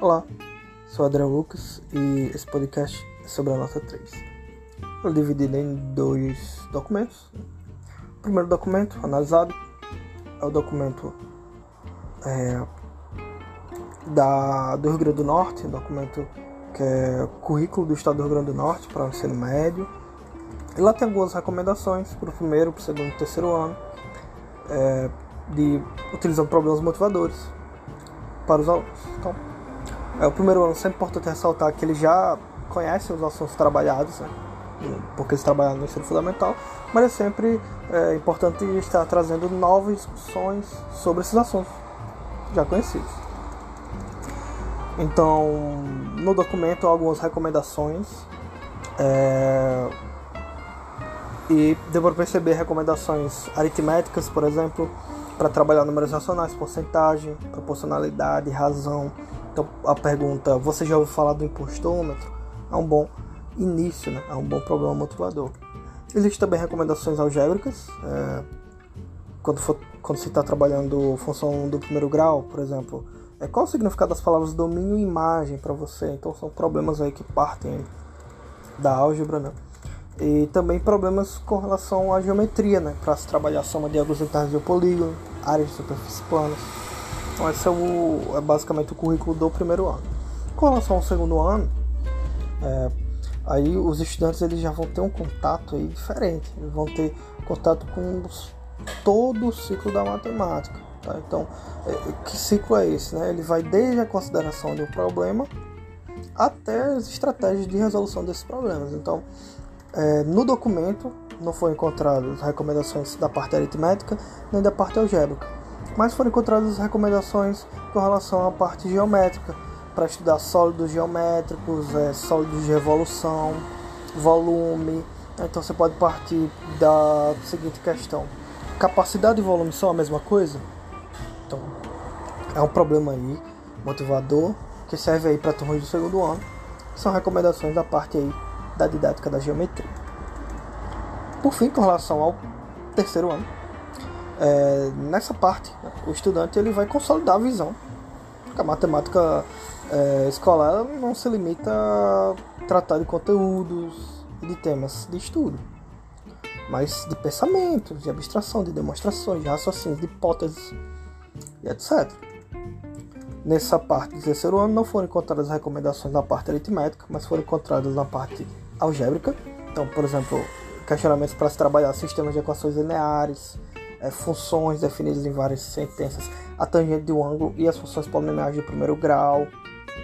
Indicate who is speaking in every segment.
Speaker 1: Olá, sou André Lucas e esse podcast é sobre a nota 3. Eu dividido em dois documentos. O primeiro documento analisado é o documento é, da, do Rio Grande do Norte, um documento que é currículo do Estado do Rio Grande do Norte para o ensino médio. E lá tem algumas recomendações para o primeiro, para o segundo e terceiro ano, é, de utilizando problemas motivadores para os alunos. Então, é, o primeiro ano sempre importante ressaltar que eles já conhecem os assuntos trabalhados, né? porque eles trabalham no ensino fundamental, mas é sempre é, importante estar trazendo novas discussões sobre esses assuntos já conhecidos. Então, no documento há algumas recomendações é, e deu perceber recomendações aritméticas, por exemplo, para trabalhar números racionais, porcentagem, proporcionalidade, razão. Então a pergunta, você já ouviu falar do impostômetro? É um bom início, né? é um bom problema motivador. Existem também recomendações algébricas, é, quando, for, quando se está trabalhando função do primeiro grau, por exemplo. É, qual o significado das palavras domínio e imagem para você? Então são problemas aí que partem da álgebra, né? E também problemas com relação à geometria, né? Para se trabalhar soma de ângulos internos de um polígono, áreas de superfície planas. Então esse é, o, é basicamente o currículo do primeiro ano. Com relação ao segundo ano, é, aí os estudantes eles já vão ter um contato aí diferente. Eles vão ter contato com os, todo o ciclo da matemática. Tá? Então, é, que ciclo é esse? Né? Ele vai desde a consideração do problema até as estratégias de resolução desses problemas. Então, é, no documento não foram encontradas recomendações da parte aritmética nem da parte algébrica, mas foram encontradas recomendações com relação à parte geométrica, para estudar sólidos geométricos, é, sólidos de revolução, volume. Então você pode partir da seguinte questão: capacidade e volume são a mesma coisa? Então é um problema aí, motivador, que serve aí para turmas do segundo ano. São recomendações da parte aí da didática da geometria. Por fim, com relação ao terceiro ano, é, nessa parte, o estudante ele vai consolidar a visão. Porque a matemática é, escolar não se limita a tratar de conteúdos e de temas de estudo, mas de pensamentos, de abstração, de demonstrações, de raciocínios, de hipóteses e etc. Nessa parte do terceiro ano não foram encontradas recomendações na parte aritmética, mas foram encontradas na parte algébrica. Então, por exemplo, questionamentos para se trabalhar sistemas de equações lineares, é, funções definidas em várias sentenças, a tangente de um ângulo e as funções polinomiais de primeiro grau.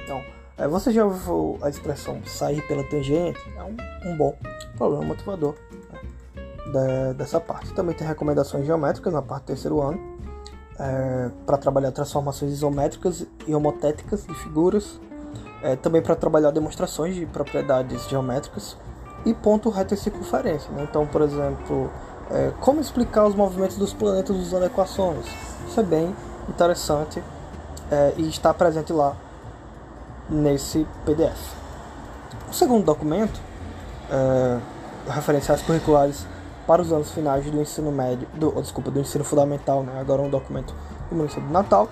Speaker 1: Então, é, você já ouviu a expressão sair pela tangente? É um, um bom problema motivador né, de, dessa parte. Também tem recomendações geométricas na parte do terceiro ano, é, para trabalhar transformações isométricas e homotéticas de figuras, é, também para trabalhar demonstrações de propriedades geométricas e ponto reto e circunferência. Né? Então, por exemplo, é, como explicar os movimentos dos planetas usando equações? Isso é bem interessante é, e está presente lá nesse PDF. O segundo documento, é, referenciais curriculares para os anos finais do ensino médio, do, oh, desculpa, do ensino fundamental, né? agora um documento do município de Natal,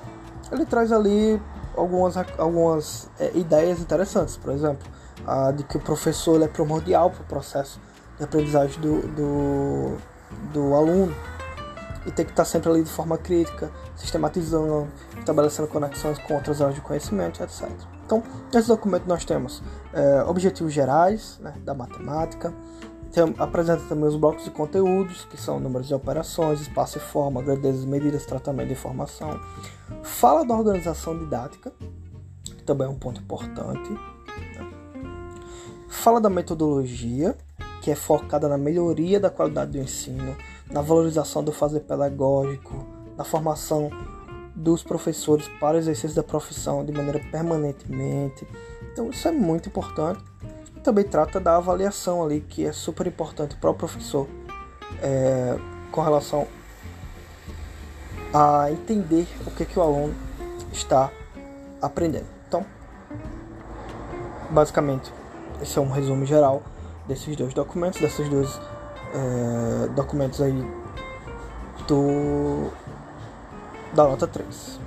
Speaker 1: ele traz ali algumas, algumas é, ideias interessantes, por exemplo, a de que o professor é primordial para o processo de aprendizagem do, do, do aluno e tem que estar sempre ali de forma crítica, sistematizando, estabelecendo conexões com outras áreas de conhecimento, etc. Então, nesse documento nós temos é, objetivos gerais né, da matemática, tem, apresenta também os blocos de conteúdos, que são números de operações, espaço e forma, grandezas, medidas, tratamento de informação. Fala da organização didática, que também é um ponto importante. Né? Fala da metodologia, que é focada na melhoria da qualidade do ensino, na valorização do fazer pedagógico, na formação dos professores para o exercício da profissão de maneira permanentemente. Então isso é muito importante. Também trata da avaliação ali, que é super importante para o professor é, com relação a entender o que, que o aluno está aprendendo. Então, basicamente, esse é um resumo geral desses dois documentos, desses dois é, documentos aí do da nota 3.